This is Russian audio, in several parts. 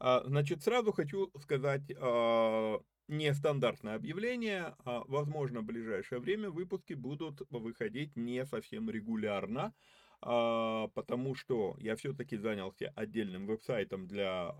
А, значит, сразу хочу сказать а, нестандартное объявление. А, возможно, в ближайшее время выпуски будут выходить не совсем регулярно, потому что я все-таки занялся отдельным веб-сайтом для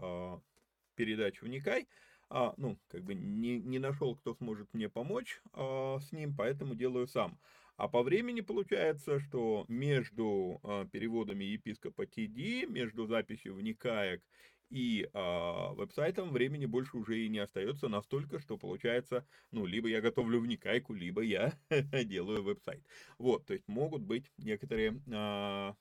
передач «Вникай», ну, как бы не, не нашел, кто сможет мне помочь с ним, поэтому делаю сам. А по времени получается, что между переводами епископа ТД, между записью в Никаек и а, веб-сайтом времени больше уже и не остается настолько, что получается, ну, либо я готовлю в Никайку, либо я делаю веб-сайт. Вот, то есть могут быть некоторые а,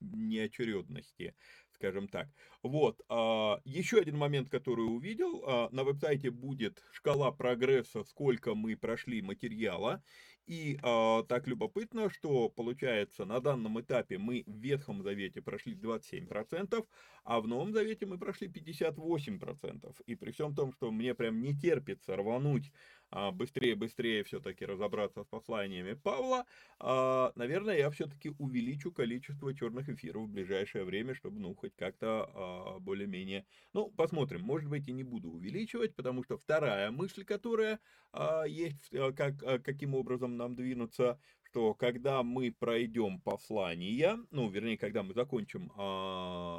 неочередности скажем так. Вот, а, еще один момент, который увидел, а, на веб-сайте будет шкала прогресса, сколько мы прошли материала, и э, так любопытно, что получается на данном этапе мы в Ветхом Завете прошли 27%, а в Новом Завете мы прошли 58%. И при всем том, что мне прям не терпится рвануть быстрее-быстрее все-таки разобраться с посланиями Павла, э, наверное, я все-таки увеличу количество черных эфиров в ближайшее время, чтобы, ну, хоть как-то э, более-менее... Ну, посмотрим, может быть, и не буду увеличивать, потому что вторая мысль, которая есть, как, каким образом нам двинуться, что когда мы пройдем послания, ну, вернее, когда мы закончим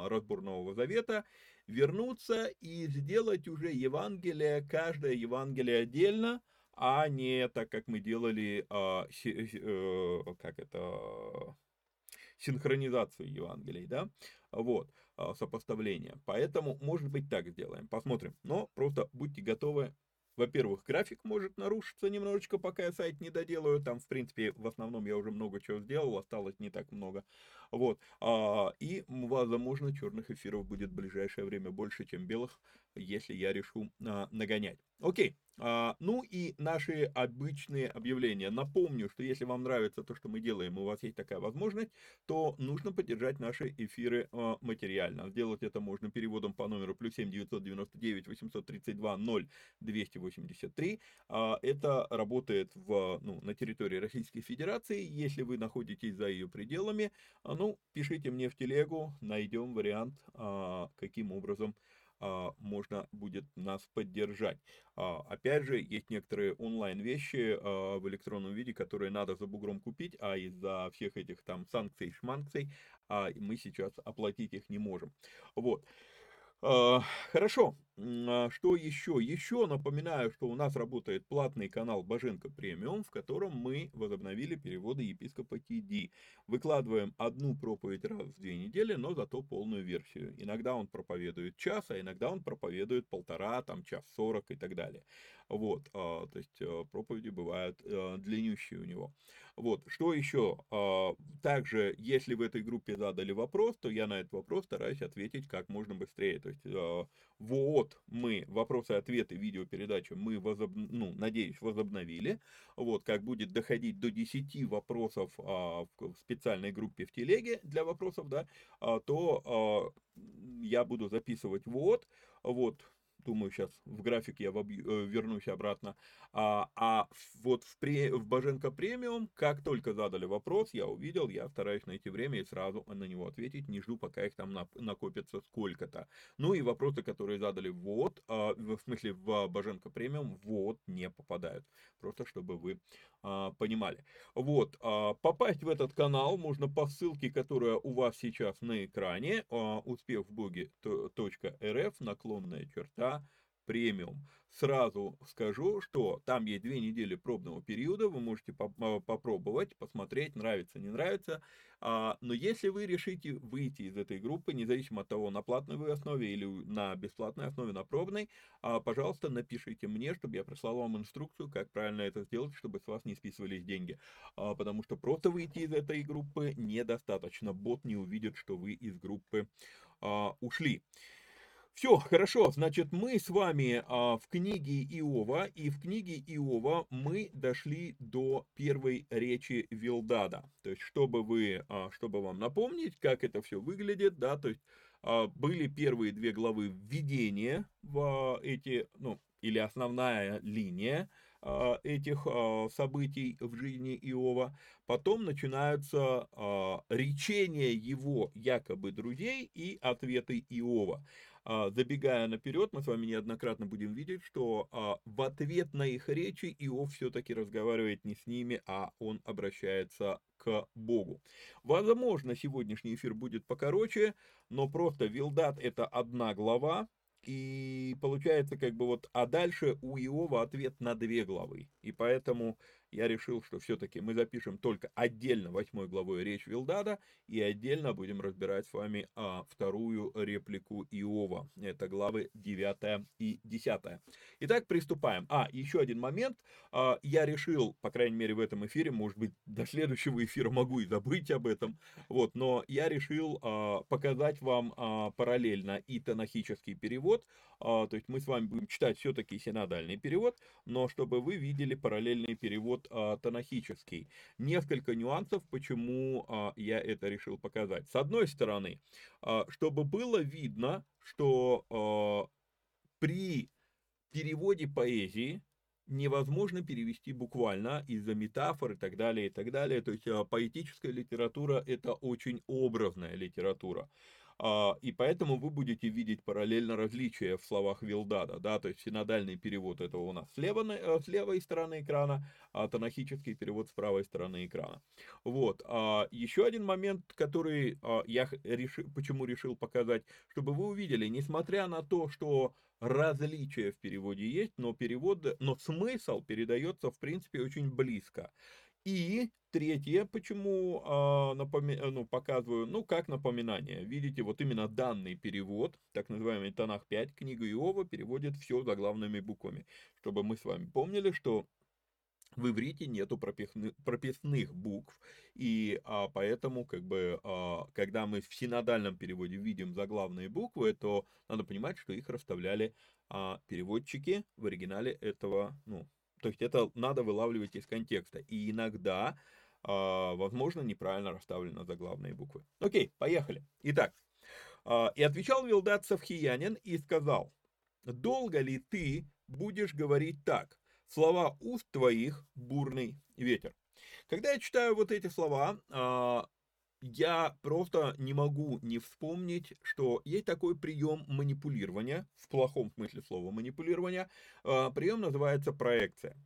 разбор Нового Завета, вернуться и сделать уже Евангелие, каждое Евангелие отдельно, а не так, как мы делали, э, э, как это, синхронизацию Евангелий, да, вот, а, сопоставление. Поэтому, может быть, так сделаем, посмотрим. Но просто будьте готовы во-первых, график может нарушиться немножечко, пока я сайт не доделаю. Там, в принципе, в основном я уже много чего сделал, осталось не так много. Вот. А, и, возможно, черных эфиров будет в ближайшее время больше, чем белых, если я решу а, нагонять. Окей. А, ну и наши обычные объявления. Напомню, что если вам нравится то, что мы делаем, у вас есть такая возможность, то нужно поддержать наши эфиры а, материально. Сделать это можно переводом по номеру плюс 7 999 832 0 283. А, это работает в, ну, на территории Российской Федерации. Если вы находитесь за ее пределами, а, ну, пишите мне в телегу, найдем вариант, а, каким образом можно будет нас поддержать. А, опять же, есть некоторые онлайн вещи а, в электронном виде, которые надо за бугром купить, а из-за всех этих там санкций, шманкций мы сейчас оплатить их не можем. Вот. Хорошо, что еще? Еще напоминаю, что у нас работает платный канал Боженко Премиум, в котором мы возобновили переводы епископа Тиди. Выкладываем одну проповедь раз в две недели, но зато полную версию. Иногда он проповедует час, а иногда он проповедует полтора, там час сорок и так далее. Вот, то есть э, проповеди бывают длиннющие у него. Вот, что еще? А, также, если в этой группе задали вопрос, то я на этот вопрос стараюсь ответить как можно быстрее. То есть, а, вот мы вопросы-ответы видеопередачи мы, возоб... ну, надеюсь, возобновили. Вот, как будет доходить до 10 вопросов а, в специальной группе в телеге для вопросов, да, то я буду записывать вот, вот, думаю, сейчас в график я э, вернусь обратно. А, а вот в, пре, в Боженко премиум, как только задали вопрос, я увидел, я стараюсь найти время и сразу на него ответить, не жду, пока их там накопится сколько-то. Ну и вопросы, которые задали вот, а, в смысле в Боженко премиум, вот не попадают. Просто чтобы вы а, понимали. Вот, а, попасть в этот канал можно по ссылке, которая у вас сейчас на экране, а, успехвбоги.рф, наклонная черта, премиум. Сразу скажу, что там есть две недели пробного периода, вы можете а, попробовать, посмотреть, нравится, не нравится. А, но если вы решите выйти из этой группы, независимо от того, на платной вы основе или на бесплатной основе, на пробной, а, пожалуйста, напишите мне, чтобы я прислал вам инструкцию, как правильно это сделать, чтобы с вас не списывались деньги. Потому что просто выйти из этой группы недостаточно. Бот не увидит, что вы из группы ушли. Все, хорошо, значит, мы с вами а, в книге Иова, и в книге Иова мы дошли до первой речи Вилдада. То есть, чтобы вы, а, чтобы вам напомнить, как это все выглядит, да, то есть, а, были первые две главы введения в а, эти, ну, или основная линия а, этих а, событий в жизни Иова. Потом начинаются речения его якобы друзей и ответы Иова. Забегая наперед, мы с вами неоднократно будем видеть, что а, в ответ на их речи Иов все-таки разговаривает не с ними, а он обращается к Богу. Возможно, сегодняшний эфир будет покороче, но просто Вилдат это одна глава, и получается как бы вот, а дальше у Иова ответ на две главы. И поэтому я решил, что все-таки мы запишем только отдельно восьмой главой речь Вилдада и отдельно будем разбирать с вами а, вторую реплику Иова. Это главы 9 и 10. Итак, приступаем. А, еще один момент. А, я решил, по крайней мере в этом эфире, может быть до следующего эфира могу и забыть об этом, вот, но я решил а, показать вам а, параллельно и танахический перевод, а, то есть мы с вами будем читать все-таки синодальный перевод, но чтобы вы видели параллельный перевод а, танахический. Несколько нюансов, почему а, я это решил показать. С одной стороны, чтобы было видно, что при переводе поэзии невозможно перевести буквально из-за метафор и так далее, и так далее. То есть поэтическая литература – это очень образная литература. А, и поэтому вы будете видеть параллельно различия в словах Вилдада, да, то есть синодальный перевод этого у нас слева, э, с левой стороны экрана, а танахический перевод с правой стороны экрана. Вот, а, еще один момент, который а, я решил, почему решил показать, чтобы вы увидели, несмотря на то, что различия в переводе есть, но перевод, но смысл передается в принципе очень близко. И третье, почему а, напоми... ну, показываю, ну, как напоминание. Видите, вот именно данный перевод, так называемый Танах 5, книга Иова, переводит все заглавными буквами. Чтобы мы с вами помнили, что в иврите нету прописных, прописных букв, и а, поэтому, как бы, а, когда мы в синодальном переводе видим заглавные буквы, то надо понимать, что их расставляли а, переводчики в оригинале этого, ну, то есть это надо вылавливать из контекста. И иногда, а, возможно, неправильно расставлены заглавные буквы. Окей, поехали. Итак, а, и отвечал Вилдат Савхиянин и сказал, долго ли ты будешь говорить так? слова уст твоих бурный ветер. Когда я читаю вот эти слова, а, я просто не могу не вспомнить, что есть такой прием манипулирования, в плохом смысле слова манипулирования, а, прием называется проекция.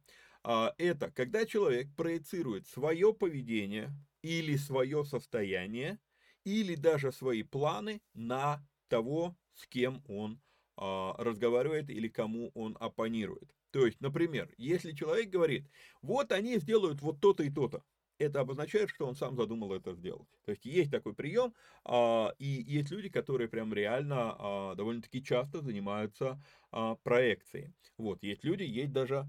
А, это когда человек проецирует свое поведение или свое состояние, или даже свои планы на того, с кем он разговаривает или кому он оппонирует. То есть, например, если человек говорит, вот они сделают вот то-то и то-то, это обозначает, что он сам задумал это сделать. То есть есть такой прием, а, и есть люди, которые прям реально а, довольно-таки часто занимаются а, проекцией. Вот, есть люди, есть даже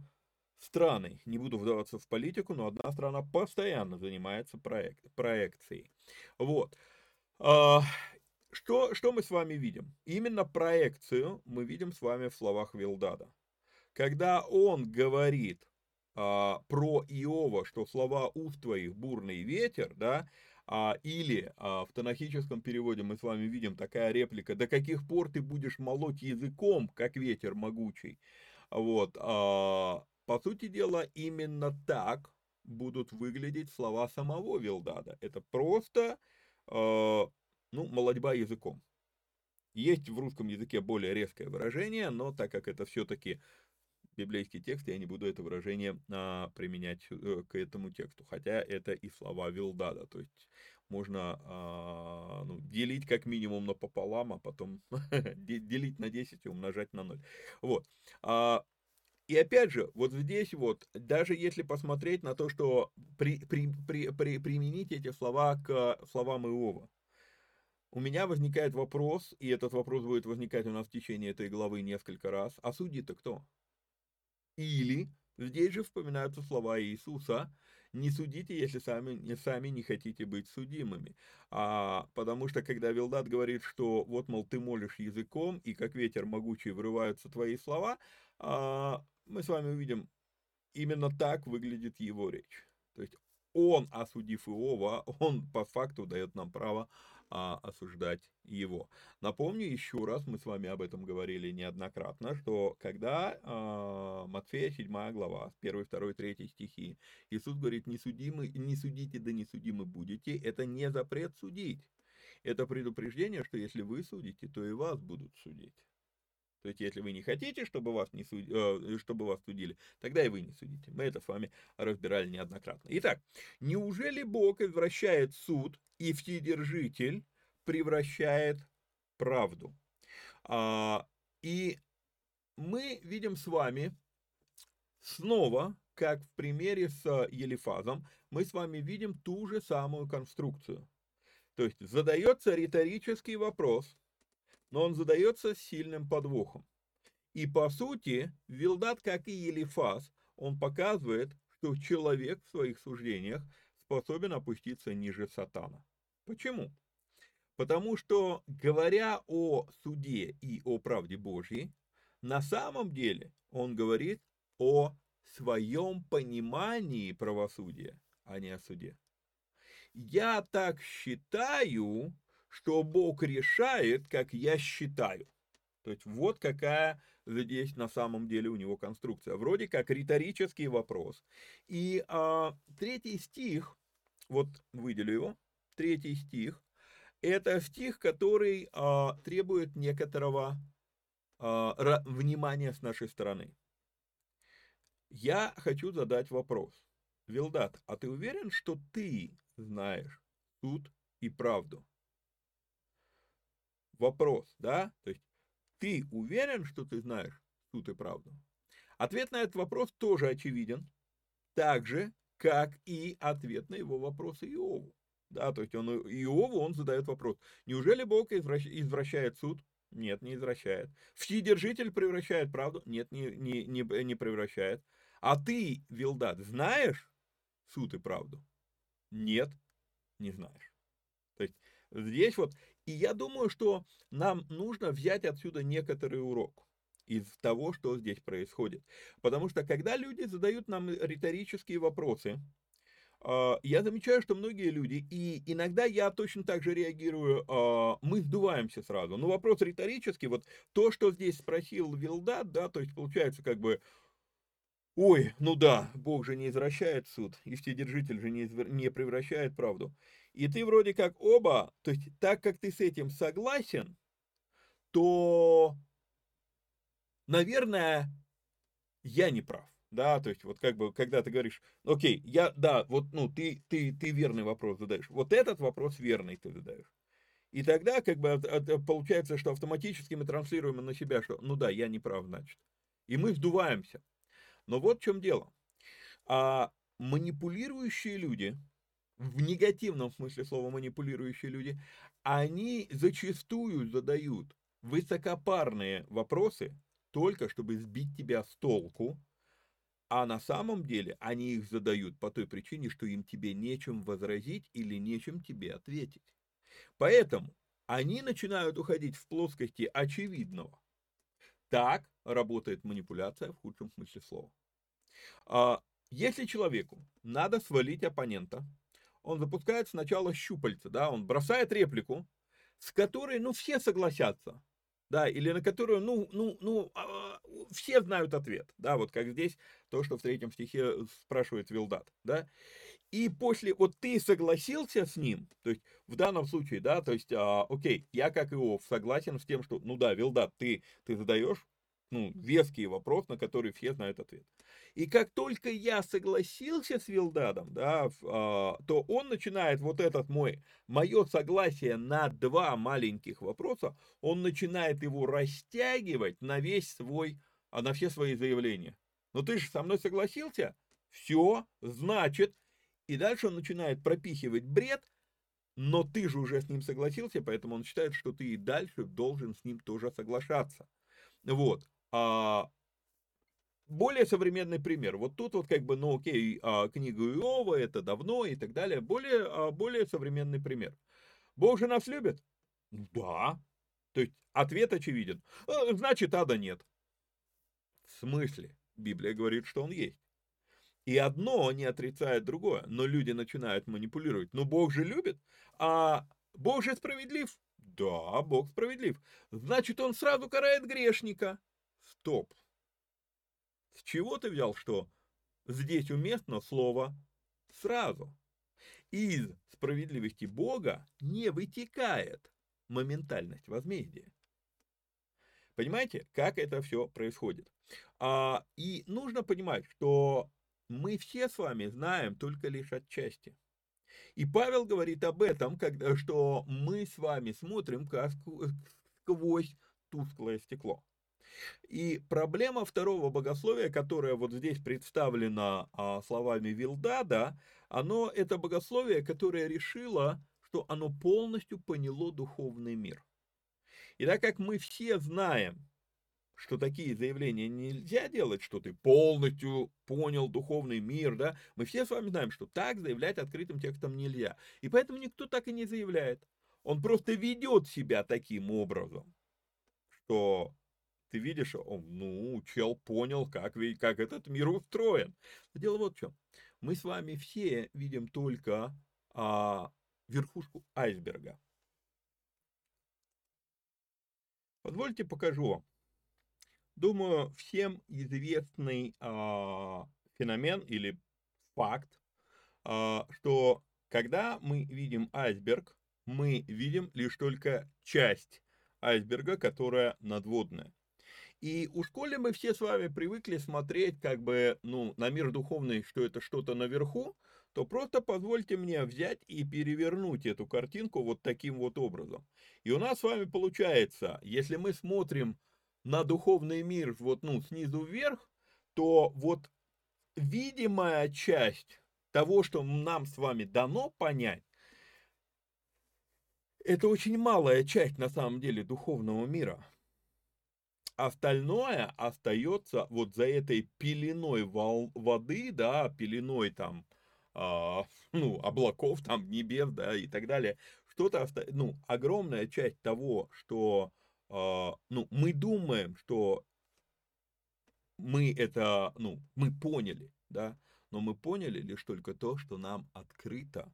страны, не буду вдаваться в политику, но одна страна постоянно занимается проек проекцией. Вот. Что, что мы с вами видим? Именно проекцию мы видим с вами в словах Вилдада. Когда он говорит а, про Иова, что слова уст твоих бурный ветер, да, а, или а, в танахическом переводе мы с вами видим такая реплика, до каких пор ты будешь молоть языком, как ветер могучий. Вот, а, по сути дела, именно так будут выглядеть слова самого Вилдада. Это просто, а, ну, молодьба языком. Есть в русском языке более резкое выражение, но так как это все-таки библейский текст, я не буду это выражение а, применять а, к этому тексту, хотя это и слова Вилдада, то есть можно а, ну, делить как минимум напополам, а потом делить на 10 и умножать на 0. Вот. А, и опять же, вот здесь вот, даже если посмотреть на то, что при, при, при, при, применить эти слова к словам Иова, у меня возникает вопрос, и этот вопрос будет возникать у нас в течение этой главы несколько раз, а судьи-то кто? Или здесь же вспоминаются слова Иисуса, не судите, если сами не, сами не хотите быть судимыми. А, потому что когда Вилдат говорит, что вот, мол, ты молишь языком, и как ветер могучий вырываются твои слова, а, мы с вами увидим, именно так выглядит его речь. То есть он, осудив Иова, он по факту дает нам право а, осуждать его. Напомню еще раз, мы с вами об этом говорили неоднократно, что когда а, Матфея 7 глава, 1, 2, 3 стихи, Иисус говорит, не, судимы, не судите, да не судимы будете, это не запрет судить. Это предупреждение, что если вы судите, то и вас будут судить. То есть, если вы не хотите, чтобы вас, не суд... э, чтобы вас судили, тогда и вы не судите. Мы это с вами разбирали неоднократно. Итак, неужели Бог извращает суд и Вседержитель превращает правду? А, и мы видим с вами снова, как в примере с Елифазом, мы с вами видим ту же самую конструкцию. То есть задается риторический вопрос – но он задается сильным подвохом. И по сути, Вилдат, как и Елифас, он показывает, что человек в своих суждениях способен опуститься ниже сатана. Почему? Потому что, говоря о суде и о правде Божьей, на самом деле он говорит о своем понимании правосудия, а не о суде. Я так считаю, что Бог решает, как я считаю. То есть вот какая здесь на самом деле у него конструкция. Вроде как риторический вопрос. И а, третий стих, вот выделю его, третий стих, это стих, который а, требует некоторого а, внимания с нашей стороны. Я хочу задать вопрос. Вилдат, а ты уверен, что ты знаешь суд и правду? Вопрос, да? То есть ты уверен, что ты знаешь суд и правду? Ответ на этот вопрос тоже очевиден, так же, как и ответ на его вопросы Иову. Да, то есть он Иову он задает вопрос, неужели Бог извращает суд? Нет, не извращает. Вседержитель превращает правду? Нет, не, не, не, не превращает. А ты, Вилдат, знаешь суд и правду? Нет, не знаешь. То есть здесь вот, и я думаю, что нам нужно взять отсюда некоторый урок из того, что здесь происходит. Потому что когда люди задают нам риторические вопросы, а, я замечаю, что многие люди, и иногда я точно так же реагирую, а, мы сдуваемся сразу. Но вопрос риторический, вот то, что здесь спросил Вилдат, да, то есть получается как бы, ой, ну да, Бог же не извращает суд, и вседержитель же не превращает правду. И ты вроде как оба, то есть так как ты с этим согласен, то, наверное, я не прав. Да, то есть вот как бы, когда ты говоришь, окей, я, да, вот, ну, ты, ты, ты верный вопрос задаешь. Вот этот вопрос верный ты задаешь. И тогда как бы получается, что автоматически мы транслируем на себя, что, ну да, я не прав, значит. И мы сдуваемся. Но вот в чем дело. А манипулирующие люди, в негативном смысле слова манипулирующие люди, они зачастую задают высокопарные вопросы, только чтобы сбить тебя с толку, а на самом деле они их задают по той причине, что им тебе нечем возразить или нечем тебе ответить. Поэтому они начинают уходить в плоскости очевидного. Так работает манипуляция в худшем смысле слова. А, если человеку надо свалить оппонента, он запускает сначала щупальца, да, он бросает реплику, с которой, ну, все согласятся, да, или на которую, ну, ну, ну, а, все знают ответ, да, вот как здесь то, что в третьем стихе спрашивает Вилдат, да, и после, вот ты согласился с ним, то есть в данном случае, да, то есть, а, окей, я как Иов согласен с тем, что, ну да, Вилдат, ты, ты задаешь, ну, веский вопрос, на который все знают ответ. И как только я согласился с Вилдадом, да, а, то он начинает вот этот мой, мое согласие на два маленьких вопроса, он начинает его растягивать на весь свой, а, на все свои заявления. Но ты же со мной согласился? Все, значит. И дальше он начинает пропихивать бред, но ты же уже с ним согласился, поэтому он считает, что ты и дальше должен с ним тоже соглашаться. Вот. А, более современный пример. Вот тут вот как бы, ну окей, а, книга Иова, это давно и так далее. Более, а, более современный пример. Бог же нас любит? Да. То есть ответ очевиден. А, значит, ада нет. В смысле? Библия говорит, что он есть. И одно не отрицает другое, но люди начинают манипулировать. Но Бог же любит, а Бог же справедлив. Да, Бог справедлив. Значит, он сразу карает грешника. Стоп. С чего ты взял, что здесь уместно слово «сразу»? Из справедливости Бога не вытекает моментальность возмездия. Понимаете, как это все происходит? А, и нужно понимать, что мы все с вами знаем только лишь отчасти. И Павел говорит об этом, когда, что мы с вами смотрим сквозь тусклое стекло. И проблема второго богословия, которое вот здесь представлено а, словами Вилдада, оно это богословие, которое решило, что оно полностью поняло духовный мир. И так как мы все знаем, что такие заявления нельзя делать, что ты полностью понял духовный мир, да, мы все с вами знаем, что так заявлять открытым текстом нельзя. И поэтому никто так и не заявляет. Он просто ведет себя таким образом, что ты видишь, он, ну, чел понял, как, как этот мир устроен. Дело вот в чем. Мы с вами все видим только а, верхушку айсберга. Позвольте покажу вам. Думаю, всем известный а, феномен или факт, а, что когда мы видим айсберг, мы видим лишь только часть айсберга, которая надводная. И у школе мы все с вами привыкли смотреть как бы, ну, на мир духовный, что это что-то наверху, то просто позвольте мне взять и перевернуть эту картинку вот таким вот образом. И у нас с вами получается, если мы смотрим на духовный мир вот, ну, снизу вверх, то вот видимая часть того, что нам с вами дано понять, это очень малая часть на самом деле духовного мира. Остальное остается вот за этой пеленой вол- воды, да, пеленой там, а, ну, облаков, там, небес, да, и так далее. Что-то, оста... ну, огромная часть того, что, а, ну, мы думаем, что мы это, ну, мы поняли, да, но мы поняли лишь только то, что нам открыто.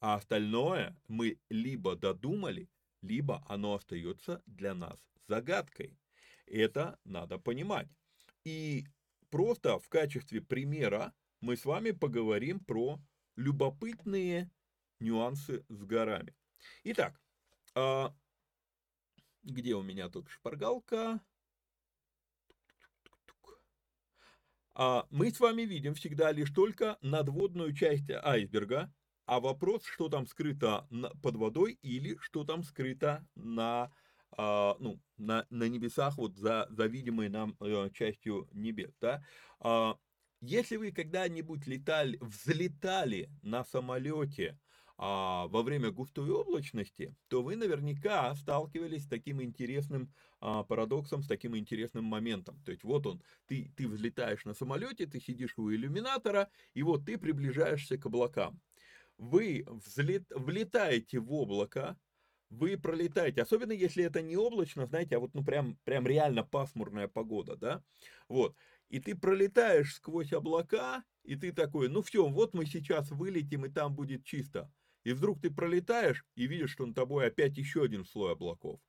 А остальное мы либо додумали, либо оно остается для нас загадкой. Это надо понимать. И просто в качестве примера мы с вами поговорим про любопытные нюансы с горами. Итак, а, где у меня тут шпаргалка? А мы с вами видим всегда лишь только надводную часть айсберга, а вопрос, что там скрыто под водой или что там скрыто на, ну, на, на небесах, вот за, за видимой нам э, частью небес. Да? А, если вы когда-нибудь летали, взлетали на самолете а, во время густой облачности, то вы наверняка сталкивались с таким интересным а, парадоксом, с таким интересным моментом. То есть вот он, ты, ты взлетаешь на самолете, ты сидишь у иллюминатора, и вот ты приближаешься к облакам. Вы взлет, влетаете в облако, вы пролетаете, особенно если это не облачно, знаете, а вот ну прям, прям реально пасмурная погода, да, вот, и ты пролетаешь сквозь облака, и ты такой, ну все, вот мы сейчас вылетим, и там будет чисто. И вдруг ты пролетаешь и видишь, что над тобой опять еще один слой облаков.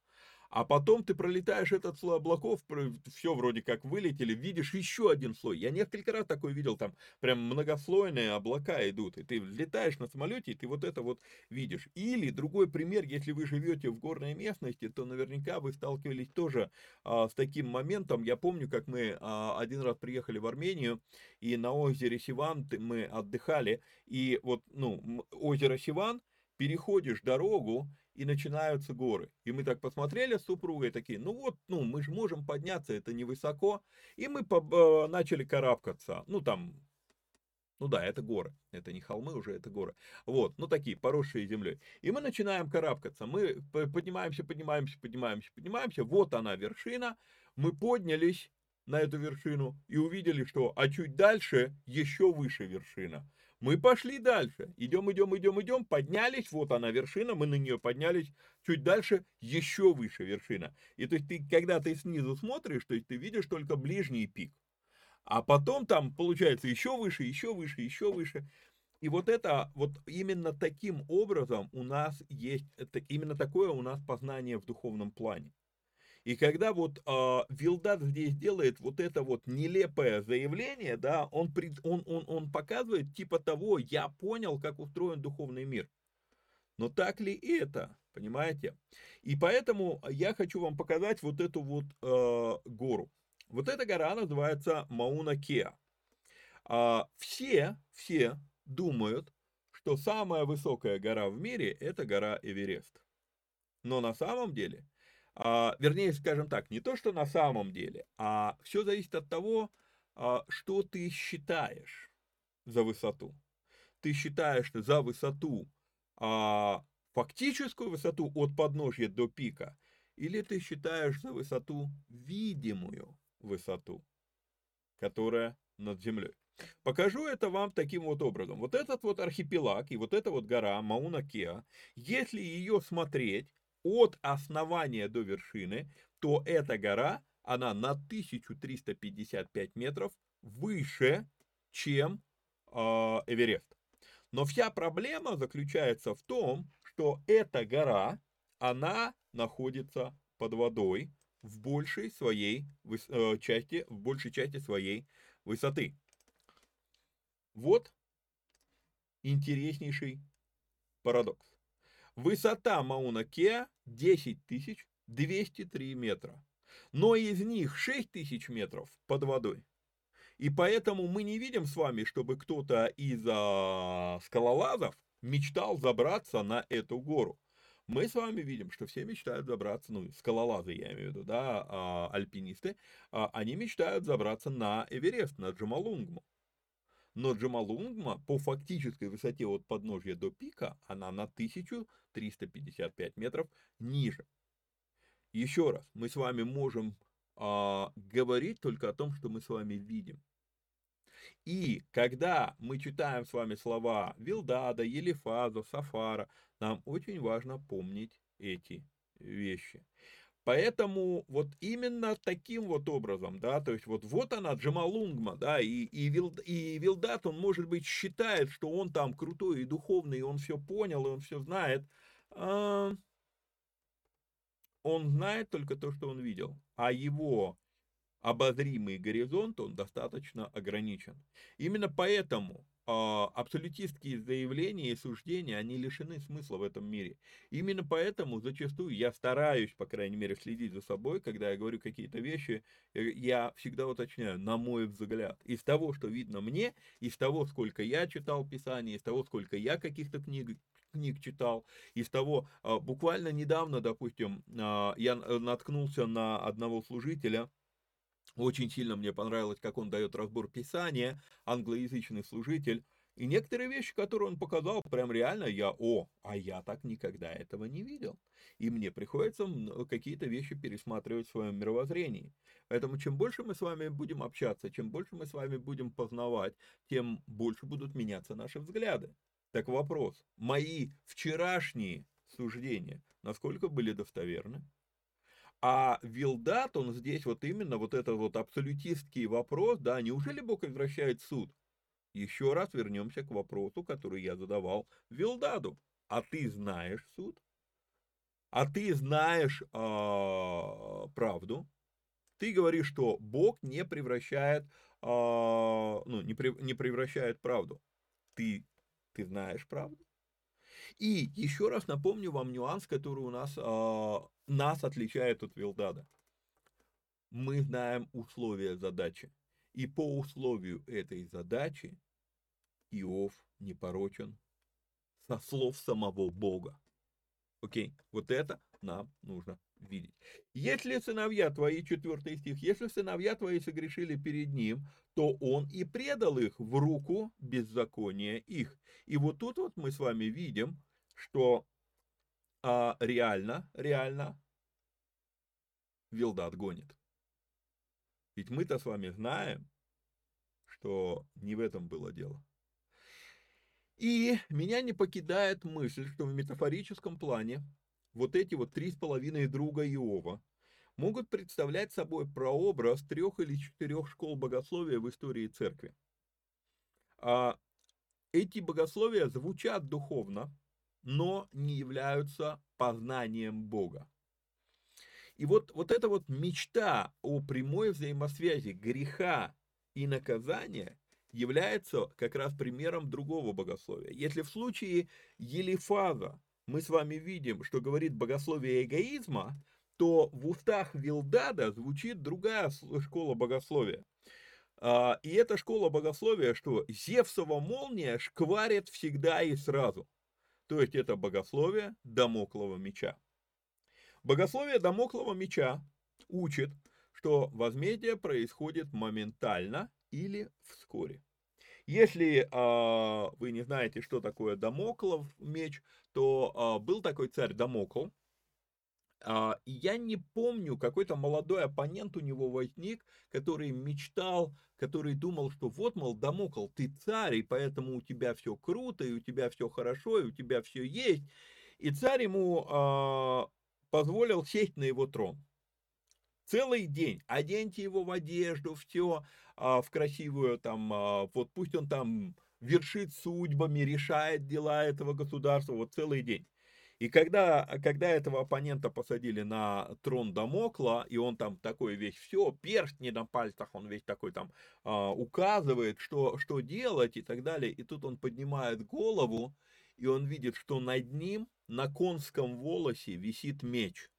А потом ты пролетаешь этот слой облаков, все вроде как вылетели, видишь еще один слой. Я несколько раз такой видел, там прям многослойные облака идут, и ты летаешь на самолете, и ты вот это вот видишь. Или другой пример, если вы живете в горной местности, то наверняка вы сталкивались тоже а, с таким моментом. Я помню, как мы а, один раз приехали в Армению, и на озере Сиван мы отдыхали, и вот, ну, озеро Сиван, переходишь дорогу, и начинаются горы. И мы так посмотрели с супругой, такие, ну вот, ну мы же можем подняться, это невысоко. И мы э, начали карабкаться. Ну там, ну да, это горы, это не холмы уже, это горы. Вот, ну такие, поросшие землей. И мы начинаем карабкаться, мы поднимаемся, поднимаемся, поднимаемся, поднимаемся. Вот она вершина, мы поднялись на эту вершину и увидели, что, а чуть дальше еще выше вершина. Мы пошли дальше. Идем, идем, идем, идем, поднялись, вот она вершина, мы на нее поднялись, чуть дальше еще выше вершина. И то есть ты, когда ты снизу смотришь, то есть ты видишь только ближний пик. А потом там получается еще выше, еще выше, еще выше. И вот это, вот именно таким образом у нас есть, именно такое у нас познание в духовном плане. И когда вот э, Вилдат здесь делает вот это вот нелепое заявление, да, он, он, он, он показывает типа того, я понял, как устроен духовный мир. Но так ли это, понимаете? И поэтому я хочу вам показать вот эту вот э, гору. Вот эта гора называется Мауна Кеа. Э, все, все думают, что самая высокая гора в мире – это гора Эверест. Но на самом деле – а, вернее, скажем так, не то, что на самом деле, а все зависит от того, а, что ты считаешь за высоту. Ты считаешь за высоту а, фактическую высоту от подножья до пика, или ты считаешь за высоту видимую высоту, которая над землей. Покажу это вам таким вот образом. Вот этот вот архипелаг и вот эта вот гора Мауна-Кеа, если ее смотреть от основания до вершины, то эта гора, она на 1355 метров выше, чем э, Эверест. Но вся проблема заключается в том, что эта гора, она находится под водой в большей своей э, части, в большей части своей высоты. Вот интереснейший парадокс. Высота Мауна-Кеа 10 203 метра. Но из них 6 тысяч метров под водой. И поэтому мы не видим с вами, чтобы кто-то из а, скалолазов мечтал забраться на эту гору. Мы с вами видим, что все мечтают забраться, ну, скалолазы, я имею в виду, да, а, альпинисты, а, они мечтают забраться на Эверест, на Джамалунгму. Но Джамалунгма по фактической высоте от подножья до пика, она на 1355 метров ниже. Еще раз, мы с вами можем а, говорить только о том, что мы с вами видим. И когда мы читаем с вами слова Вилдада, Елифаза, Сафара, нам очень важно помнить эти вещи. Поэтому вот именно таким вот образом, да, то есть вот, вот она, Джамалунгма, да, и, и, Вил, и Вилдат, он, может быть, считает, что он там крутой и духовный, и он все понял, и он все знает. А, он знает только то, что он видел, а его обозримый горизонт, он достаточно ограничен. Именно поэтому абсолютистские заявления и суждения, они лишены смысла в этом мире. Именно поэтому зачастую я стараюсь, по крайней мере, следить за собой, когда я говорю какие-то вещи, э, я всегда уточняю, на мой взгляд, из того, что видно мне, из того, сколько я читал Писание, из того, сколько я каких-то книг книг читал, из того, а, буквально недавно, допустим, а, я наткнулся на одного служителя, очень сильно мне понравилось, как он дает разбор Писания, англоязычный служитель. И некоторые вещи, которые он показал, прям реально я, о, а я так никогда этого не видел. И мне приходится какие-то вещи пересматривать в своем мировоззрении. Поэтому чем больше мы с вами будем общаться, чем больше мы с вами будем познавать, тем больше будут меняться наши взгляды. Так вопрос, мои вчерашние суждения, насколько были достоверны? А Вилдат, он здесь вот именно вот этот вот абсолютистский вопрос, да, неужели Бог возвращает суд? Еще раз вернемся к вопросу, который я задавал Вилдаду. А ты знаешь суд? А ты знаешь э, правду? Ты говоришь, что Бог не превращает, э, ну, не, при, не превращает правду. Ты, ты знаешь правду? И еще раз напомню вам нюанс, который у нас, э, нас отличает от Вилдада. Мы знаем условия задачи. И по условию этой задачи Иов не порочен со слов самого Бога. Окей, вот это нам нужно видеть. Если сыновья твои, четвертый стих, если сыновья твои согрешили перед ним, то он и предал их в руку беззакония их. И вот тут вот мы с вами видим, что а, реально, реально Вилдат гонит. Ведь мы-то с вами знаем, что не в этом было дело. И меня не покидает мысль, что в метафорическом плане вот эти вот три с половиной друга Иова могут представлять собой прообраз трех или четырех школ богословия в истории церкви. А эти богословия звучат духовно, но не являются познанием Бога. И вот, вот эта вот мечта о прямой взаимосвязи греха и наказания является как раз примером другого богословия. Если в случае Елифаза мы с вами видим, что говорит богословие эгоизма, то в устах Вилдада звучит другая школа богословия. А, и эта школа богословия, что Зевсова молния шкварит всегда и сразу – то есть это богословие Дамоклова меча. Богословие Дамоклова меча учит, что возмездие происходит моментально или вскоре. Если э, вы не знаете, что такое Дамоклов меч, то э, был такой царь Дамокл, я не помню, какой-то молодой оппонент у него возник, который мечтал, который думал, что вот, мол, Дамокл, ты царь, и поэтому у тебя все круто, и у тебя все хорошо, и у тебя все есть. И царь ему а, позволил сесть на его трон. Целый день. Оденьте его в одежду, все а, в красивую, там, а, вот пусть он там вершит судьбами, решает дела этого государства, вот целый день. И когда, когда этого оппонента посадили на трон Дамокла, и он там такой весь, все, перстни на пальцах, он весь такой там а, указывает, что, что делать и так далее, и тут он поднимает голову, и он видит, что над ним на конском волосе висит меч.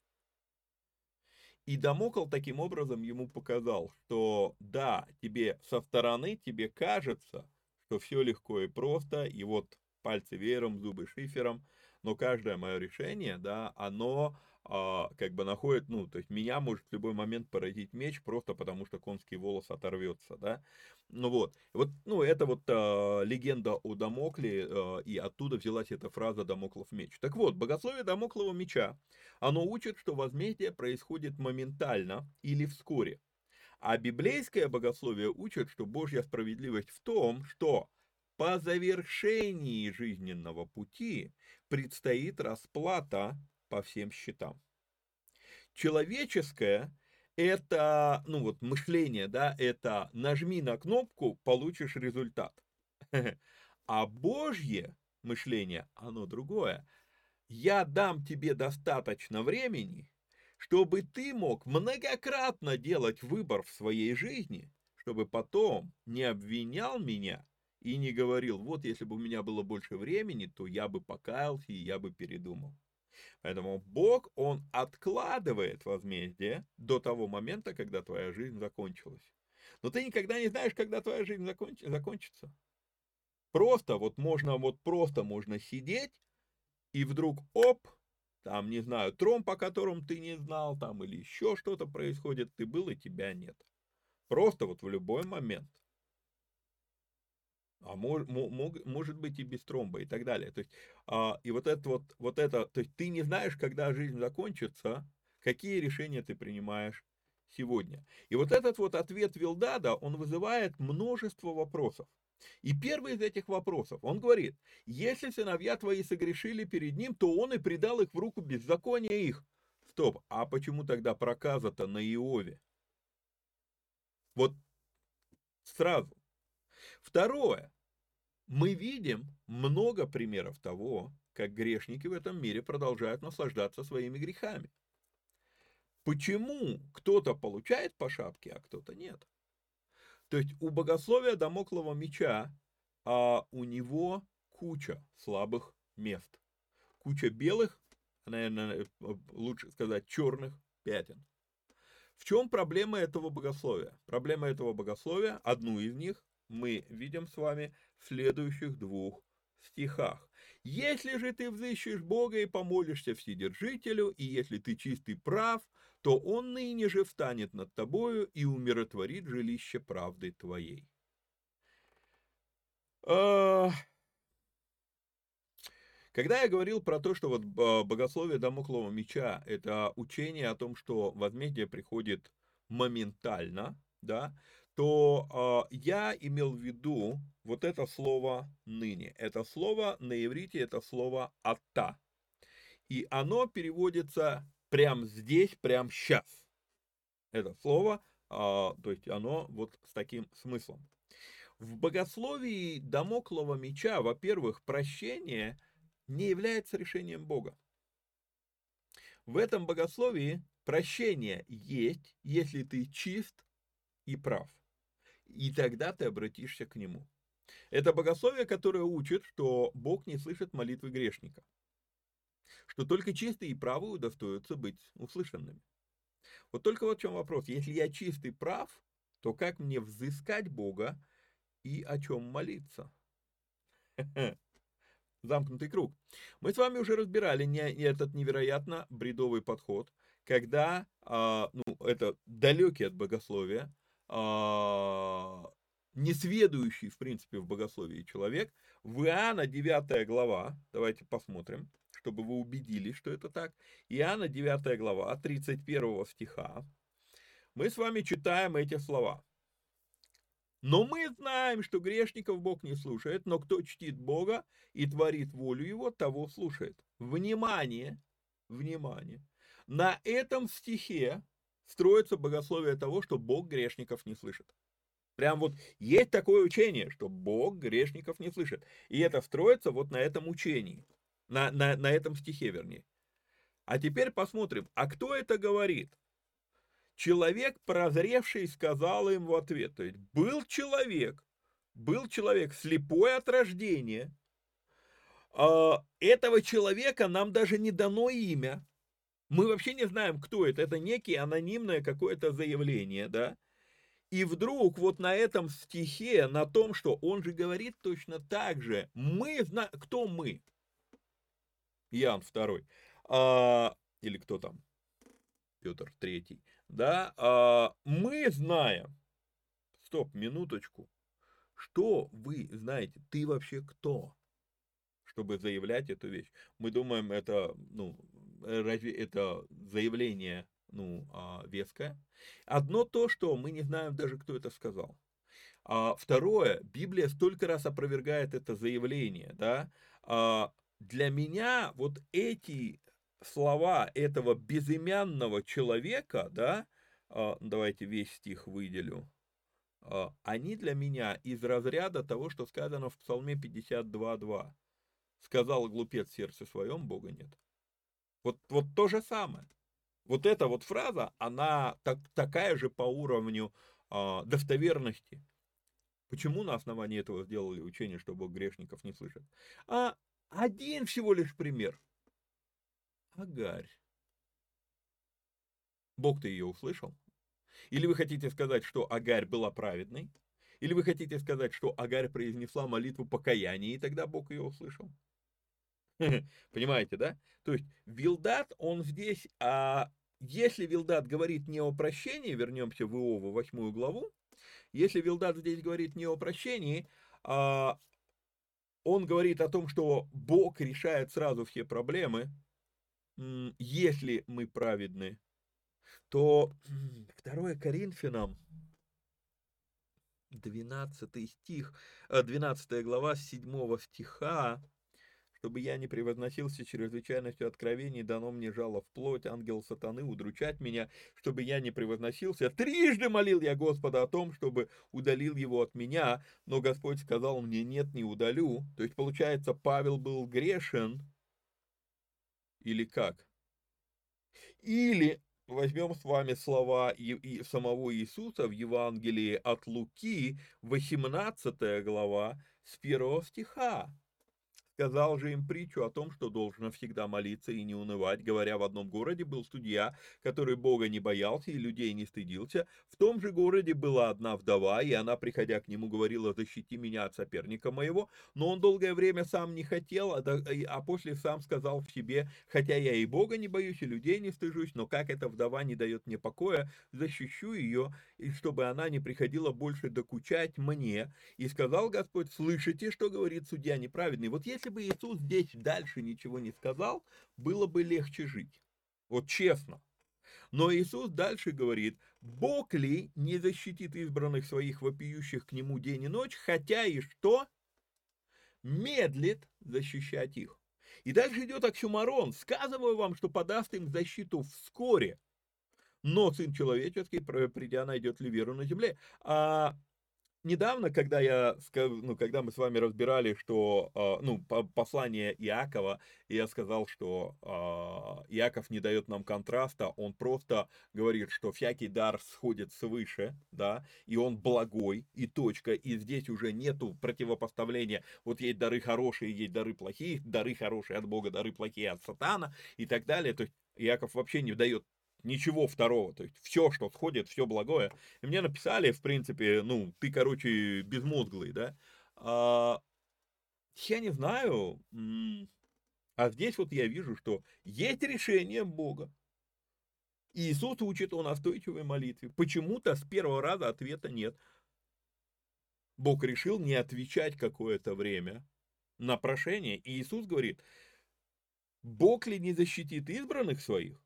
И Дамокл таким образом ему показал, что да, тебе со стороны тебе кажется, что все легко и просто, и вот пальцы веером, зубы шифером – но каждое мое решение, да, оно а, как бы находит, ну, то есть меня может в любой момент поразить меч, просто потому что конский волос оторвется, да, ну вот, вот, ну, это вот а, легенда о Дамокле, а, и оттуда взялась эта фраза «Дамоклов меч». Так вот, богословие Дамоклова меча, оно учит, что возмездие происходит моментально или вскоре, а библейское богословие учит, что Божья справедливость в том, что по завершении жизненного пути предстоит расплата по всем счетам. Человеческое – это, ну вот, мышление, да, это нажми на кнопку, получишь результат. А Божье мышление, оно другое. Я дам тебе достаточно времени, чтобы ты мог многократно делать выбор в своей жизни, чтобы потом не обвинял меня и не говорил, вот если бы у меня было больше времени, то я бы покаялся и я бы передумал. Поэтому Бог, Он откладывает возмездие до того момента, когда твоя жизнь закончилась. Но ты никогда не знаешь, когда твоя жизнь законч... закончится. Просто вот можно, вот просто можно сидеть, и вдруг оп, там, не знаю, тромб, о котором ты не знал, там, или еще что-то происходит, ты был, и тебя нет. Просто вот в любой момент а мож, мог, может быть и без тромба и так далее. То есть, а, и вот это вот, вот это, то есть ты не знаешь, когда жизнь закончится, какие решения ты принимаешь сегодня. И вот этот вот ответ Вилдада, он вызывает множество вопросов. И первый из этих вопросов, он говорит, если сыновья твои согрешили перед ним, то он и предал их в руку беззакония их. Стоп, а почему тогда проказа-то на Иове? Вот сразу. Второе. Мы видим много примеров того, как грешники в этом мире продолжают наслаждаться своими грехами. Почему кто-то получает по шапке, а кто-то нет? То есть у богословия Дамоклова меча а у него куча слабых мест. Куча белых, наверное, лучше сказать черных пятен. В чем проблема этого богословия? Проблема этого богословия, одну из них, мы видим с вами в следующих двух стихах. «Если же ты взыщешь Бога и помолишься Вседержителю, и если ты чистый прав, то Он ныне же встанет над тобою и умиротворит жилище правды твоей». Когда я говорил про то, что вот богословие Дамоклова меча – это учение о том, что возмездие приходит моментально, да, то э, я имел в виду вот это слово ныне. Это слово на иврите, это слово ата. И оно переводится прям здесь, прям сейчас. Это слово, э, то есть оно вот с таким смыслом. В богословии Дамоклова меча, во-первых, прощение не является решением Бога. В этом богословии прощение есть, если ты чист и прав и тогда ты обратишься к нему. Это богословие, которое учит, что Бог не слышит молитвы грешника, что только чистые и правые удостоятся быть услышанными. Вот только вот в чем вопрос. Если я чистый прав, то как мне взыскать Бога и о чем молиться? Замкнутый круг. Мы с вами уже разбирали не, этот невероятно бредовый подход, когда, а, ну, это далекий от богословия, несведущий, в принципе, в богословии человек, в Иоанна 9 глава, давайте посмотрим, чтобы вы убедились, что это так, Иоанна 9 глава, 31 стиха, мы с вами читаем эти слова. Но мы знаем, что грешников Бог не слушает, но кто чтит Бога и творит волю Его, того слушает. Внимание, внимание. На этом стихе строится богословие того, что Бог грешников не слышит. Прям вот есть такое учение, что Бог грешников не слышит. И это строится вот на этом учении, на, на, на этом стихе, вернее. А теперь посмотрим, а кто это говорит? Человек, прозревший, сказал им в ответ. То есть был человек, был человек слепой от рождения. А, этого человека нам даже не дано имя. Мы вообще не знаем, кто это. Это некие анонимное какое-то заявление, да? И вдруг вот на этом стихе, на том, что он же говорит точно так же, мы знаем, кто мы? Иоанн второй. А, или кто там, Петр Третий, да, а, мы знаем, стоп, минуточку, что вы знаете, ты вообще кто, чтобы заявлять эту вещь? Мы думаем, это, ну, разве это заявление, ну, а, веское? Одно то, что мы не знаем даже, кто это сказал. А второе, Библия столько раз опровергает это заявление, да. А для меня вот эти слова этого безымянного человека, да, а, давайте весь стих выделю, а, они для меня из разряда того, что сказано в Псалме 52.2. Сказал глупец сердце своем, Бога нет. Вот, вот то же самое. Вот эта вот фраза, она так, такая же по уровню э, достоверности. Почему на основании этого сделали учение, что Бог грешников не слышит? А один всего лишь пример. Агарь. Бог-то ее услышал. Или вы хотите сказать, что Агарь была праведной? Или вы хотите сказать, что Агарь произнесла молитву покаяния, и тогда Бог ее услышал? Понимаете, да? То есть Вилдат, он здесь, а если Вилдат говорит не о прощении, вернемся в Иову, восьмую главу, если Вилдат здесь говорит не о прощении, а он говорит о том, что Бог решает сразу все проблемы, если мы праведны, то 2 Коринфянам, 12 стих, 12 э, глава 7 стиха, чтобы я не превозносился чрезвычайностью откровений, дано мне жало в плоть, ангел сатаны, удручать меня, чтобы я не превозносился. Трижды молил я Господа о том, чтобы удалил его от меня, но Господь сказал мне, нет, не удалю. То есть, получается, Павел был грешен, или как? Или возьмем с вами слова и, самого Иисуса в Евангелии от Луки, 18 глава, с первого стиха. Сказал же им притчу о том, что должно всегда молиться и не унывать, говоря, в одном городе был судья, который Бога не боялся и людей не стыдился. В том же городе была одна вдова, и она, приходя к нему, говорила, защити меня от соперника моего. Но он долгое время сам не хотел, а, а после сам сказал в себе, хотя я и Бога не боюсь, и людей не стыжусь, но как эта вдова не дает мне покоя, защищу ее, и чтобы она не приходила больше докучать мне. И сказал Господь, слышите, что говорит судья неправедный? Вот если бы Иисус здесь дальше ничего не сказал, было бы легче жить. Вот честно. Но Иисус дальше говорит, Бог ли не защитит избранных своих вопиющих к Нему день и ночь, хотя и что? Медлит защищать их. И дальше идет оксюмарон. Сказываю вам, что подаст им защиту вскоре. Но Сын Человеческий, придя, найдет ли веру на земле. А недавно, когда я, ну, когда мы с вами разбирали, что, а, ну, послание Иакова, я сказал, что а, Иаков не дает нам контраста, он просто говорит, что всякий дар сходит свыше, да, и он благой, и точка, и здесь уже нету противопоставления, вот есть дары хорошие, есть дары плохие, дары хорошие от Бога, дары плохие от сатана, и так далее, то есть Иаков вообще не дает ничего второго, то есть все, что сходит, все благое. И мне написали, в принципе, ну, ты, короче, безмозглый, да. А, я не знаю, а здесь вот я вижу, что есть решение Бога. Иисус учит о настойчивой молитве. Почему-то с первого раза ответа нет. Бог решил не отвечать какое-то время на прошение. И Иисус говорит, Бог ли не защитит избранных своих?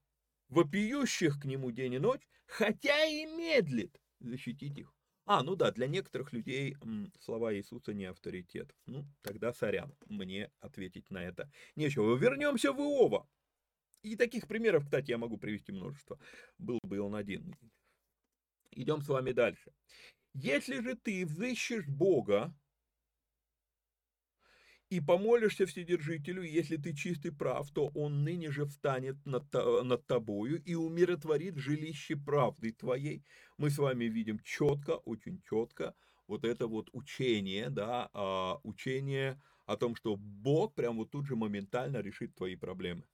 Вопиющих к нему день и ночь, хотя и медлит защитить их. А, ну да, для некоторых людей слова Иисуса не авторитет. Ну, тогда сорян, мне ответить на это нечего. Вернемся в Иова. И таких примеров, кстати, я могу привести множество. Был бы он один. Идем с вами дальше. Если же ты взыщешь Бога, и помолишься Вседержителю, если ты чистый прав, то он ныне же встанет над, над тобою и умиротворит жилище правды твоей. Мы с вами видим четко, очень четко вот это вот учение, да, а, учение о том, что Бог прям вот тут же моментально решит твои проблемы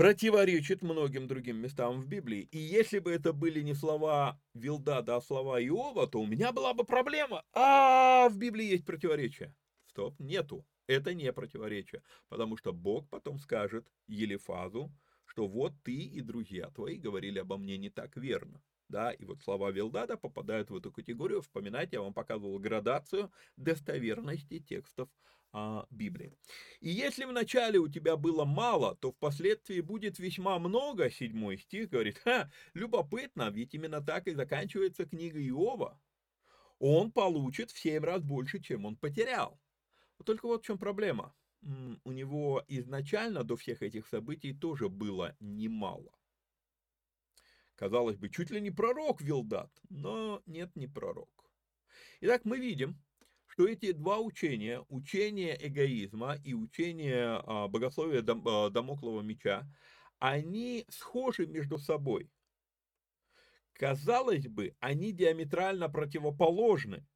противоречит многим другим местам в Библии. И если бы это были не слова Вилдада, а слова Иова, то у меня была бы проблема. А в Библии есть противоречие. Стоп, нету. Это не противоречие, потому что Бог потом скажет Елифазу, что вот ты и друзья твои говорили обо мне не так верно. Да, и вот слова Вилдада попадают в эту категорию. Вспоминайте, я вам показывал градацию достоверности текстов а, Библии. И если вначале у тебя было мало, то впоследствии будет весьма много, седьмой стих говорит, ха, любопытно, ведь именно так и заканчивается книга Иова. Он получит в семь раз больше, чем он потерял. Только вот в чем проблема. У него изначально до всех этих событий тоже было немало. Казалось бы, чуть ли не пророк Вилдат, но нет, не пророк. Итак, мы видим, что эти два учения, учение эгоизма и учение а, богословия дом, а, Дамоклова меча, они схожи между собой. Казалось бы, они диаметрально противоположны.